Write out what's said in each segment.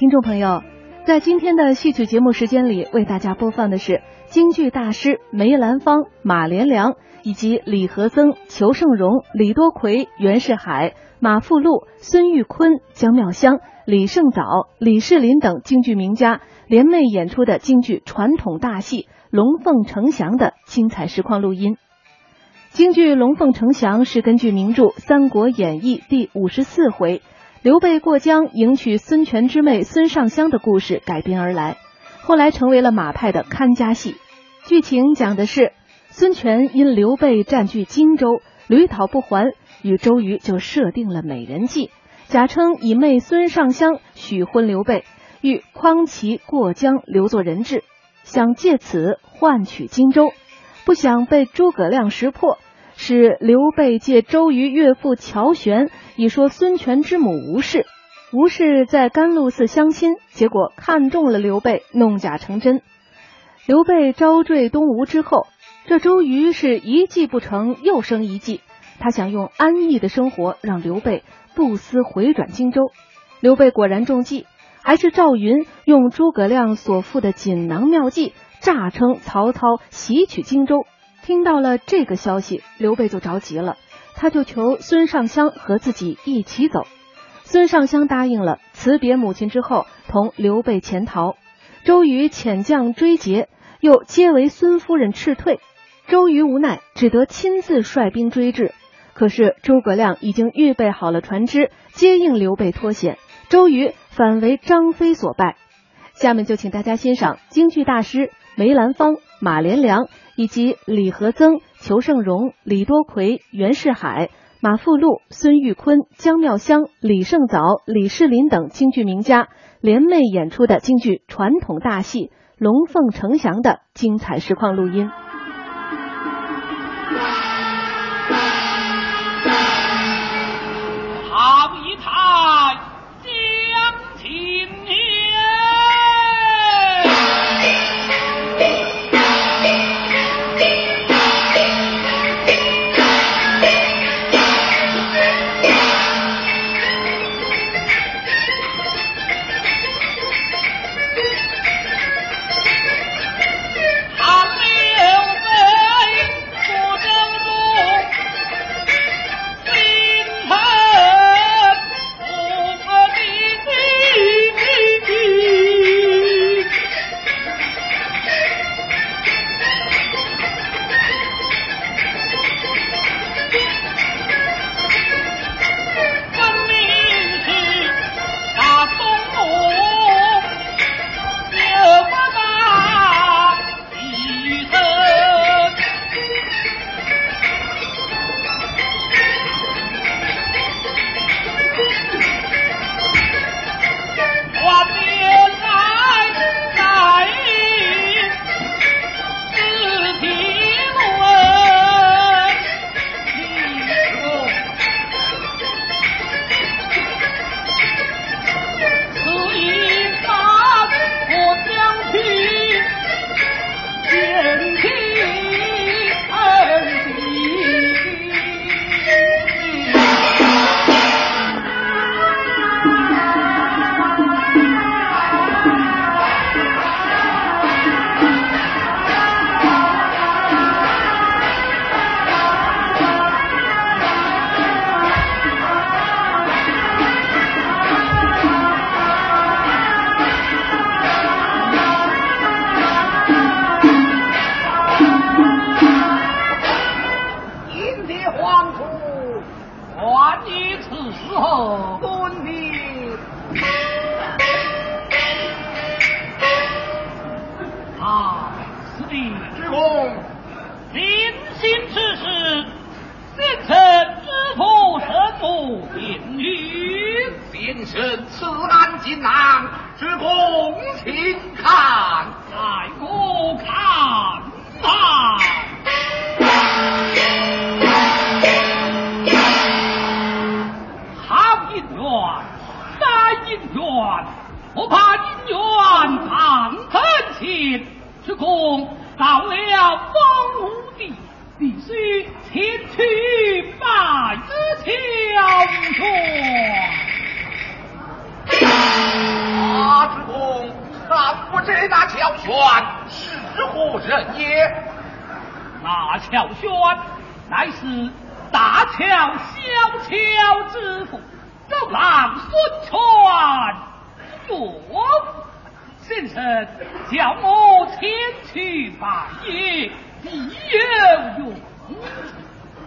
听众朋友，在今天的戏曲节目时间里，为大家播放的是京剧大师梅兰芳、马连良以及李和曾、裘盛戎、李多奎、袁世海、马富禄、孙玉坤、姜妙香、李胜藻、李世林等京剧名家联袂演出的京剧传统大戏《龙凤呈祥》的精彩实况录音。京剧《龙凤呈祥》是根据名著《三国演义》第五十四回。刘备过江迎娶孙权之妹孙尚香的故事改编而来，后来成为了马派的看家戏。剧情讲的是孙权因刘备占据荆州，屡讨不还，与周瑜就设定了美人计，假称以妹孙尚香许婚刘备，欲匡其过江留作人质，想借此换取荆州，不想被诸葛亮识破。使刘备借周瑜岳父乔玄，以说孙权之母吴氏。吴氏在甘露寺相亲，结果看中了刘备，弄假成真。刘备招赘东吴之后，这周瑜是一计不成又生一计，他想用安逸的生活让刘备不思回转荆州。刘备果然中计，还是赵云用诸葛亮所附的锦囊妙计，诈称曹操袭取荆州。听到了这个消息，刘备就着急了，他就求孙尚香和自己一起走。孙尚香答应了，辞别母亲之后，同刘备潜逃。周瑜遣将追截，又皆为孙夫人斥退。周瑜无奈，只得亲自率兵追至。可是诸葛亮已经预备好了船只，接应刘备脱险，周瑜反为张飞所败。下面就请大家欣赏京剧大师梅兰芳、马连良。以及李和曾、裘盛戎、李多奎、袁世海、马富禄、孙玉坤、姜妙香、李胜藻、李世林等京剧名家联袂演出的京剧传统大戏《龙凤呈祥》的精彩实况录音。我怕姻缘藏身前只恐到了荒芜地必须前去拜求全啊主公俺不知那乔玄是何人也那乔玄乃是大乔小乔之父周郎孙权。先生叫我前去拜谒，必有用。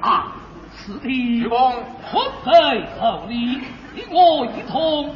啊，此地婚配厚礼，你我一同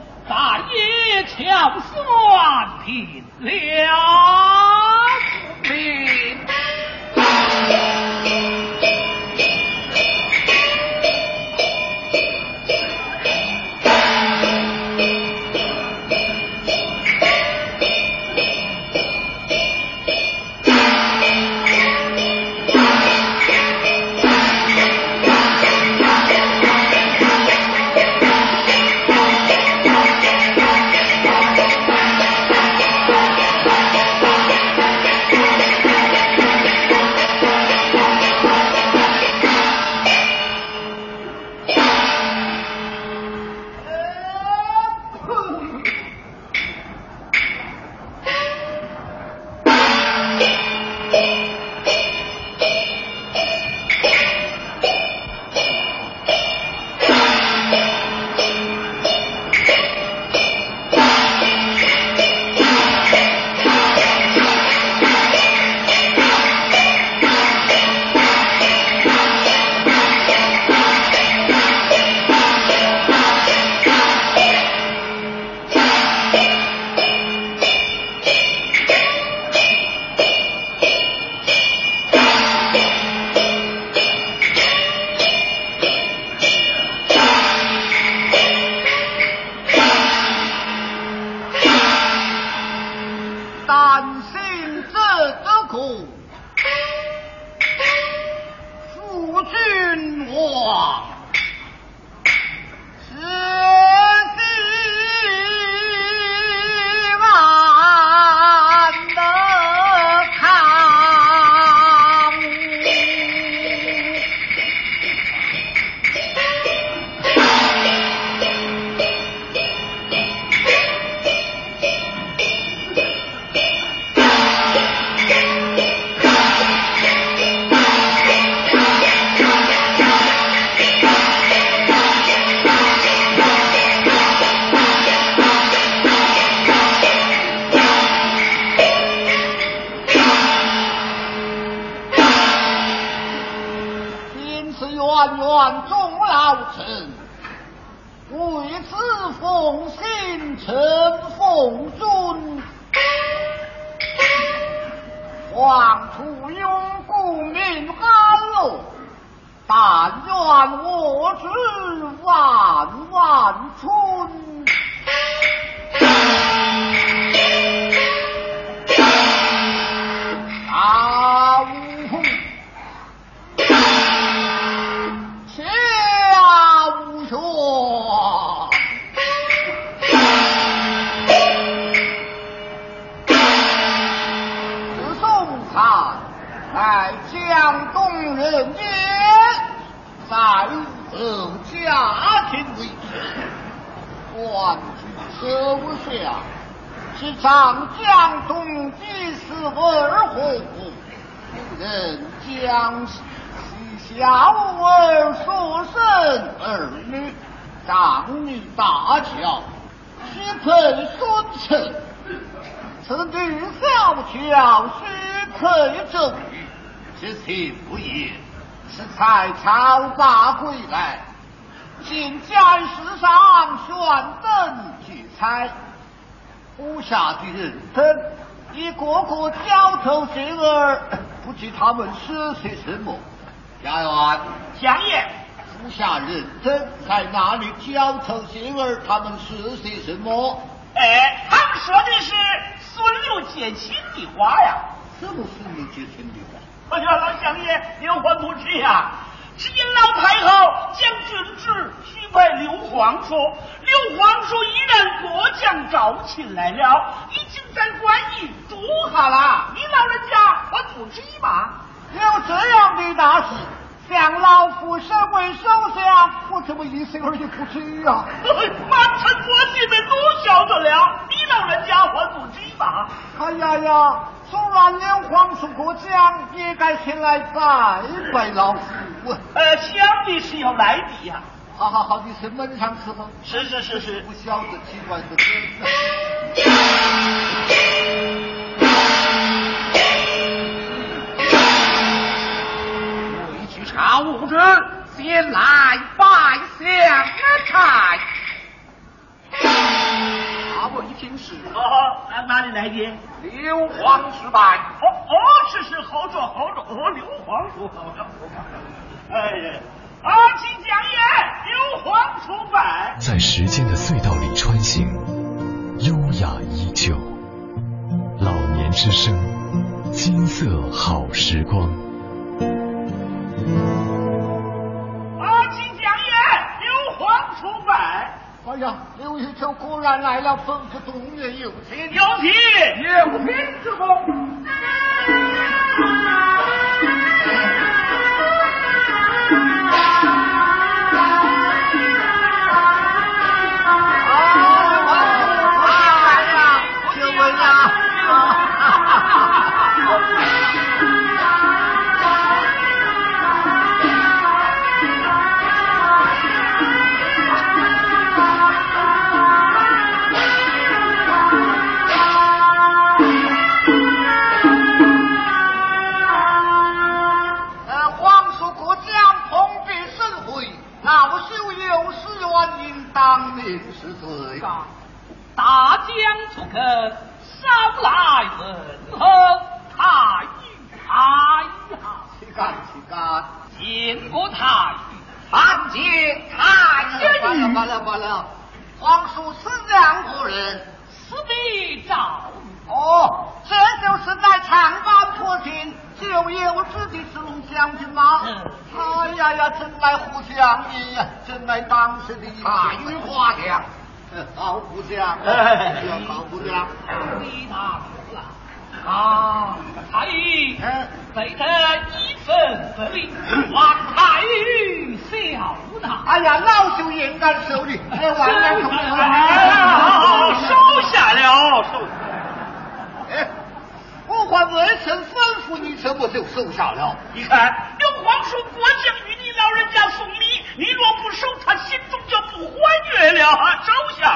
望众老臣为此奉信，臣奉尊，望楚庸顾命安乐，但愿我知万万春。官居首相，是长江东第十四户，夫人江西，膝下五儿，所生儿女，长女大乔轩平了。明。朝大归来，进见世上选灯聚彩，武下的人等一个个交头接耳，不知他们是些什么。家园，相爷，武下人等在哪里交头接耳？他们是些什么？哎，他们说的是孙刘结亲的话呀。什么孙刘结亲的话？哎呀，老相爷，您还不知呀？只因老太后将军职许配刘皇叔，刘皇叔依然过江招亲来了，已经在官驿住下了。你老人家还不知吗？有这样的大事，向老夫身为首相，我怎么一声儿也不知啊？满城百姓们都晓得了，你老人家还不知吗？哎呀呀，纵然刘皇叔过江，也该前来拜拜老夫。呃，想必是要来的呀。好好好，你是门上伺候。是是是是，不晓得奇怪的很。回去查物质，先来拜相差。阿位听是。哦，哪哪里来的？刘皇失败。哦哦，是是，好着好着。哦，刘皇叔，哎。阿金讲演，刘皇出版。在时间的隧道里穿行，优雅依旧。老年之声，金色好时光。阿金讲演，刘皇出版。哎呀，刘玉秋果然来了，吩咐东院有请。有请，有请之功。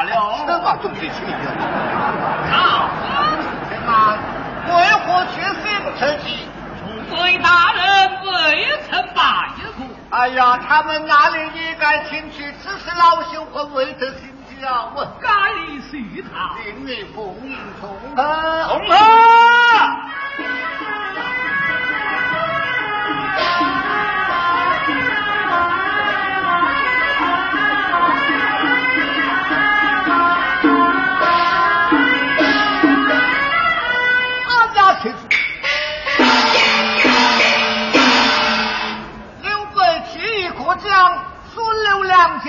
了。这把东西去掉。好，什么？为何却心成疾？诸位大人未曾拜过。哎呀，他们哪里也该进去，只是老朽和未得心啊。我该许他。令你奉迎从何？从何？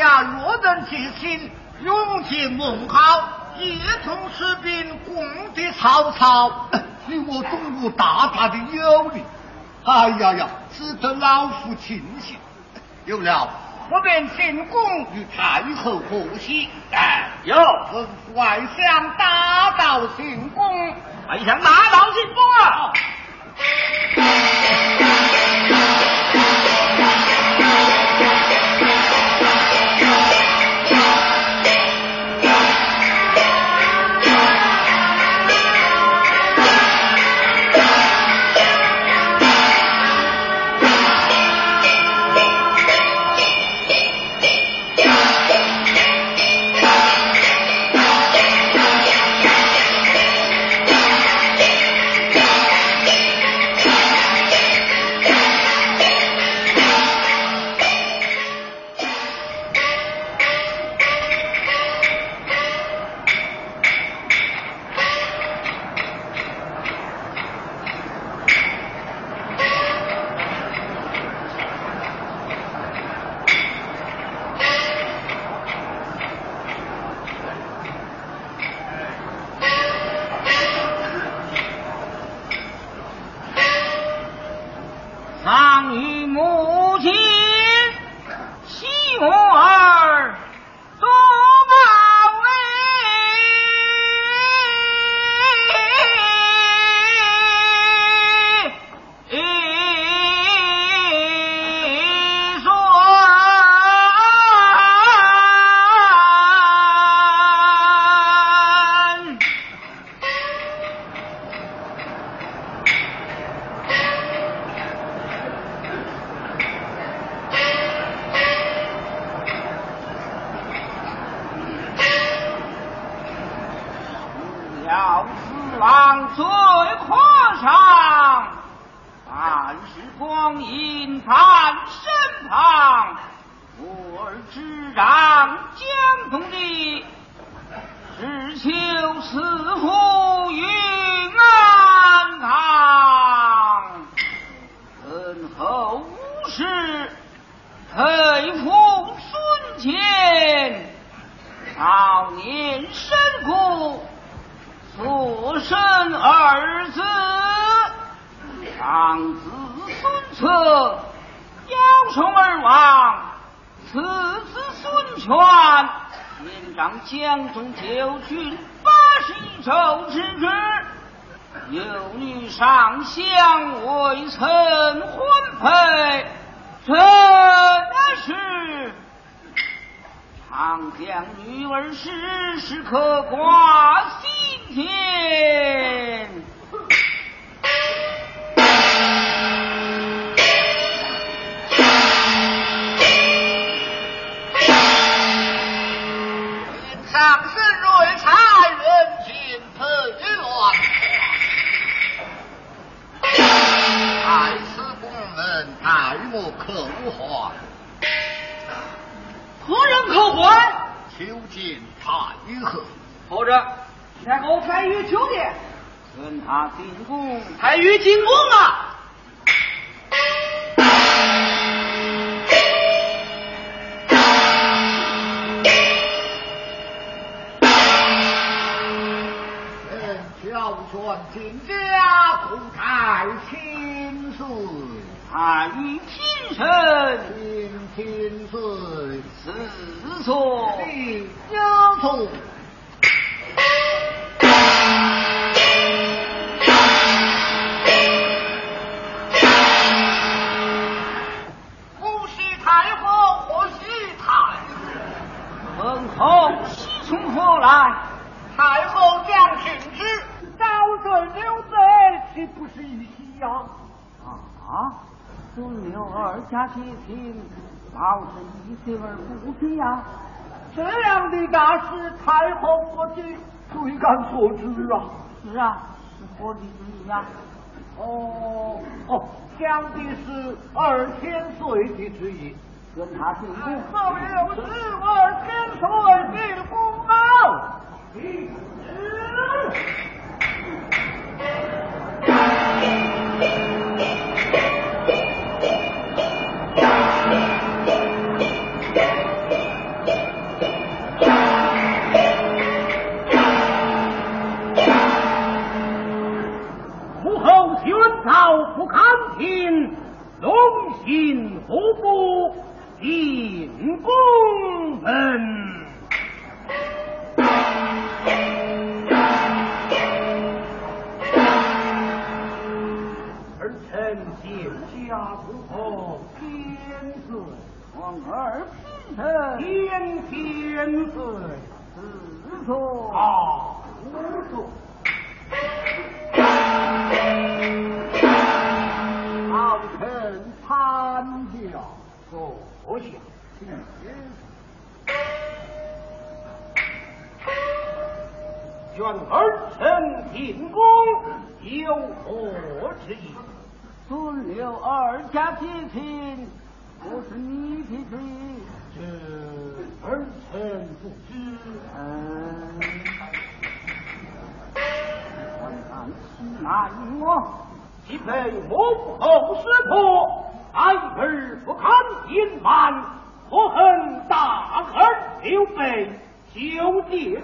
家若能结亲，永结盟好，一同出兵攻击曹操，与我东吴大大的有利。哎呀呀，值得老夫庆幸。有了，我便进宫与太后贺喜。哎，有吩咐外相打道进宫，外相打道进宫啊！少年身故，父生儿子，长子孙策夭寿而亡，次子孙权年长江中九郡八十一州之职，有女上相未曾婚配，真是。常将女儿时时刻挂心间。上身瑞才，人情自乱。在此公门，爱莫可还。求见太于何？或者那个太于求见，问他进宫。太尉进宫啊！嗯，小权进家，故太亲事。太于平生听听岁，四所。你有错。二家结亲，倒是一喜而不喜呀。这样的大事，太后何知？谁敢所知啊？是啊，是我的之意啊？哦哦，讲的是二千岁的之意。跟他进宫。奏六十二千岁进宫啊！武进宫门。儿臣见驾不后千岁，皇儿平生天千岁，四所。啊，无所。愿儿臣进宫有何之意？孙刘二家结亲，不是你的旨意。这儿臣不知。嗯，观看其难我。岂非幕后识破，爱儿不堪隐瞒，何恨大儿刘备九界边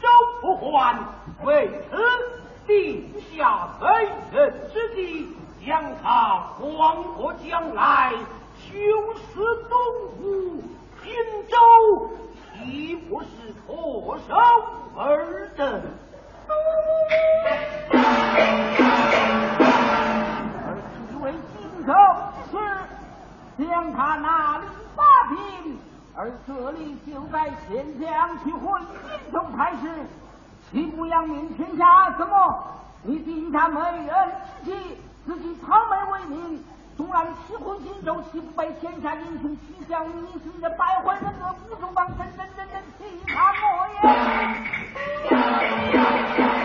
周不还？为此定下非人之计，将他黄河将来，修此东吴荆州，岂不是脱手而得？而其为荆州之事，将他拿领八品，而这里就在县将去回荆州太师，岂不扬名天下？怎么你定下美人之计，自己讨美为名？纵然齐回荆州，岂不被天下英雄取笑你是一个败坏人格、不中帮真真真真欺他我也？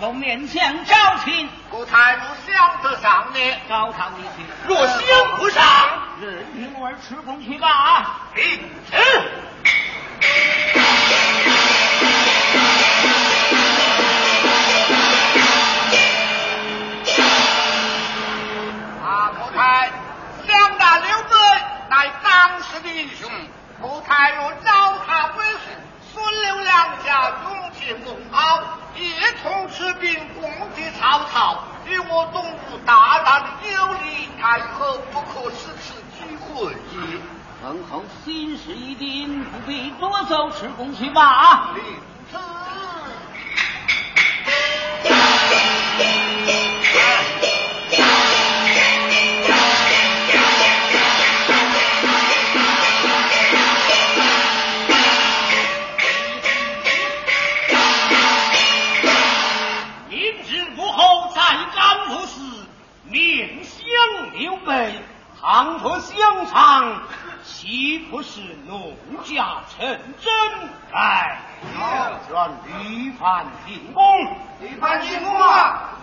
都面向朝亲。故太傅想得上呢高堂一镜若想不上任凭我儿吃风去吧。岂不是弄假成真？哎，这算屡犯进宫，屡犯进宫啊！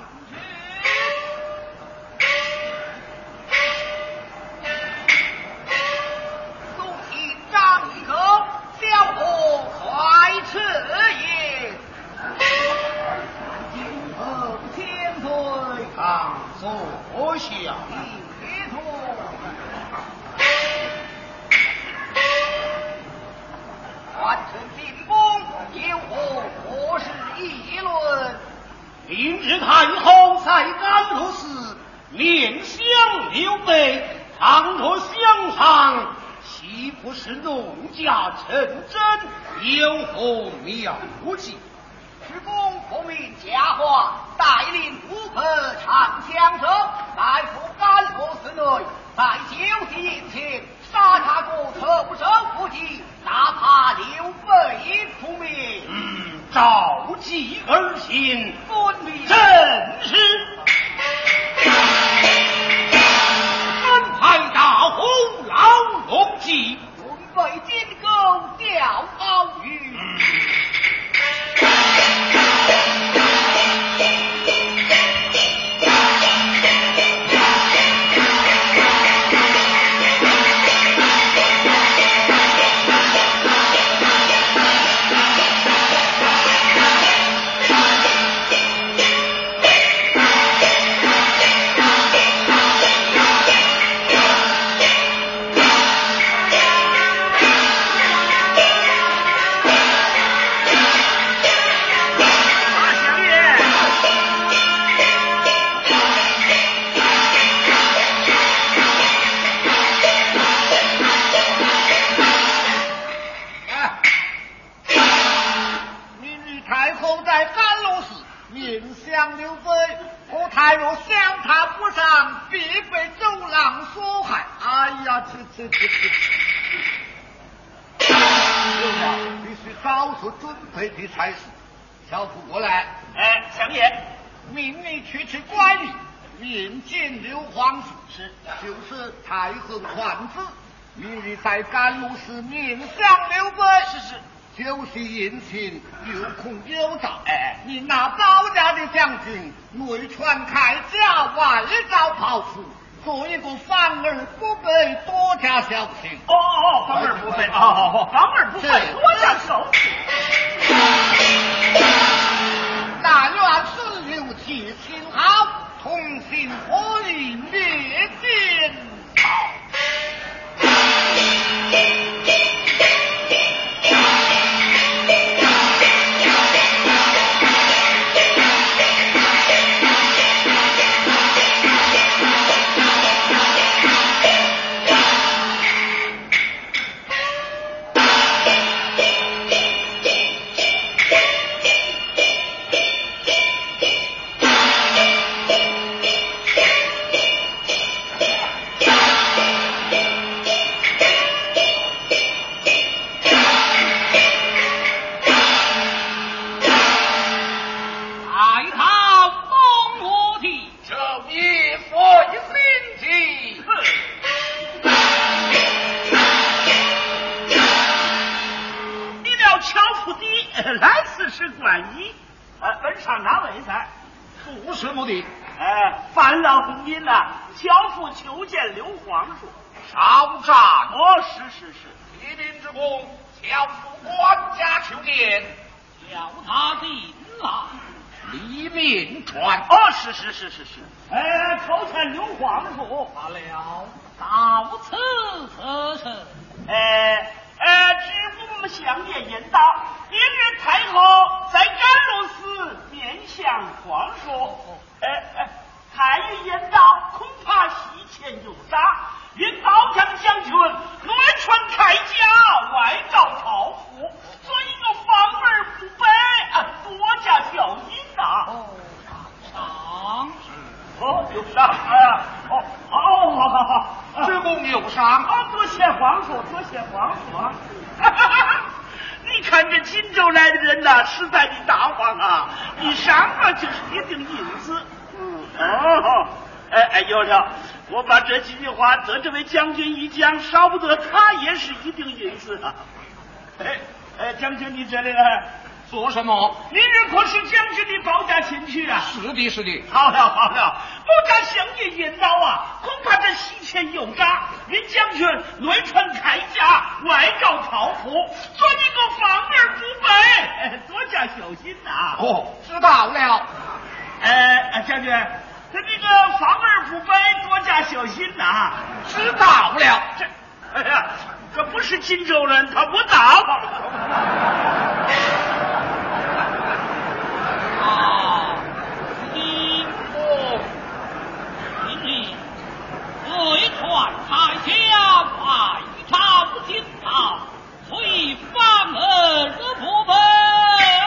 在甘露寺面相刘备，是是，就是殷勤，有空有道。哎，你那包家的将军，内穿铠甲，外罩袍子，做一个反而不卑，多加小心。哦哦，反而不卑，好好好，反而不卑，多加小心。但愿孙刘齐心好，同心合力灭奸好。Thank you. 是是是是是。哎，叩见刘皇叔。罢了，到此此事。哎哎，知我们相爷引导，明日太后在甘露寺面向皇叔。哎哎，太医言道，恐怕西前有诈，因高将将军内传铠甲，外告朝父，所以有防而不备，多加小心呐。哦，上哦，有伤，哎呀，哦哦，好好好，知公有伤。谢皇叔，多谢皇叔啊！你看这锦州来的人呐，实在的大方啊！一上啊就是一锭银子。嗯，哦，哎哎，有了，我把这几句话得这位将军一讲，少不得他也是一锭银子啊！哎哎，将军你这里来做什么？明日可是将军的保驾亲戚啊！是的，是的。好了好了，不敢相爷引导啊，恐怕这西前有诈。云将军内穿铠甲，外罩袍服，做你个防而不备，多加小心呐、哦，知道了。哎，将军，他这个防而不备，多加小心呐、知道了。这，哎呀，这不是荆州人，他不到。啊，一哦，今日内传太下，外朝进道，虽防而不门。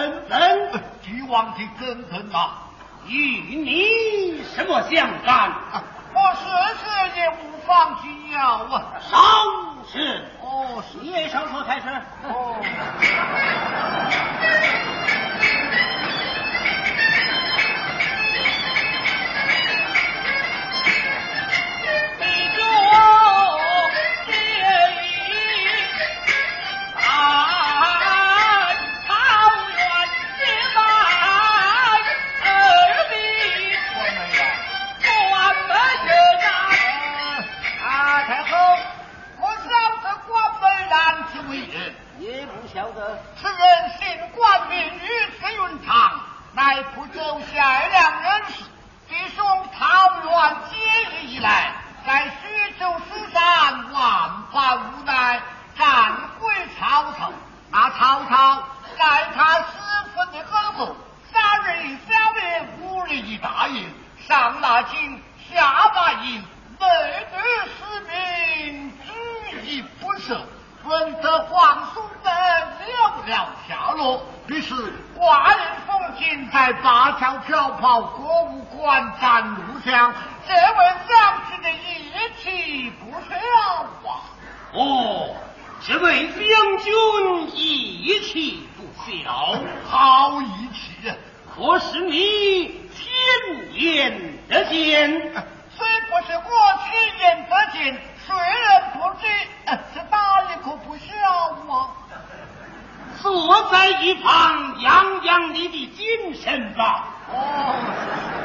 等等，举王的真臣呐，与你什么相干？我十是也无方需要啊，少是哦，是。你也少说开始哦。在灞桥飘跑歌舞馆站路上，这位将军的义气不小啊！哦，这位将军义气不小，好义气啊！可是你天眼得见？虽不是我亲眼得见，谁人不知？这打理可不小啊！坐在一旁养养你的精神吧。哦。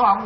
到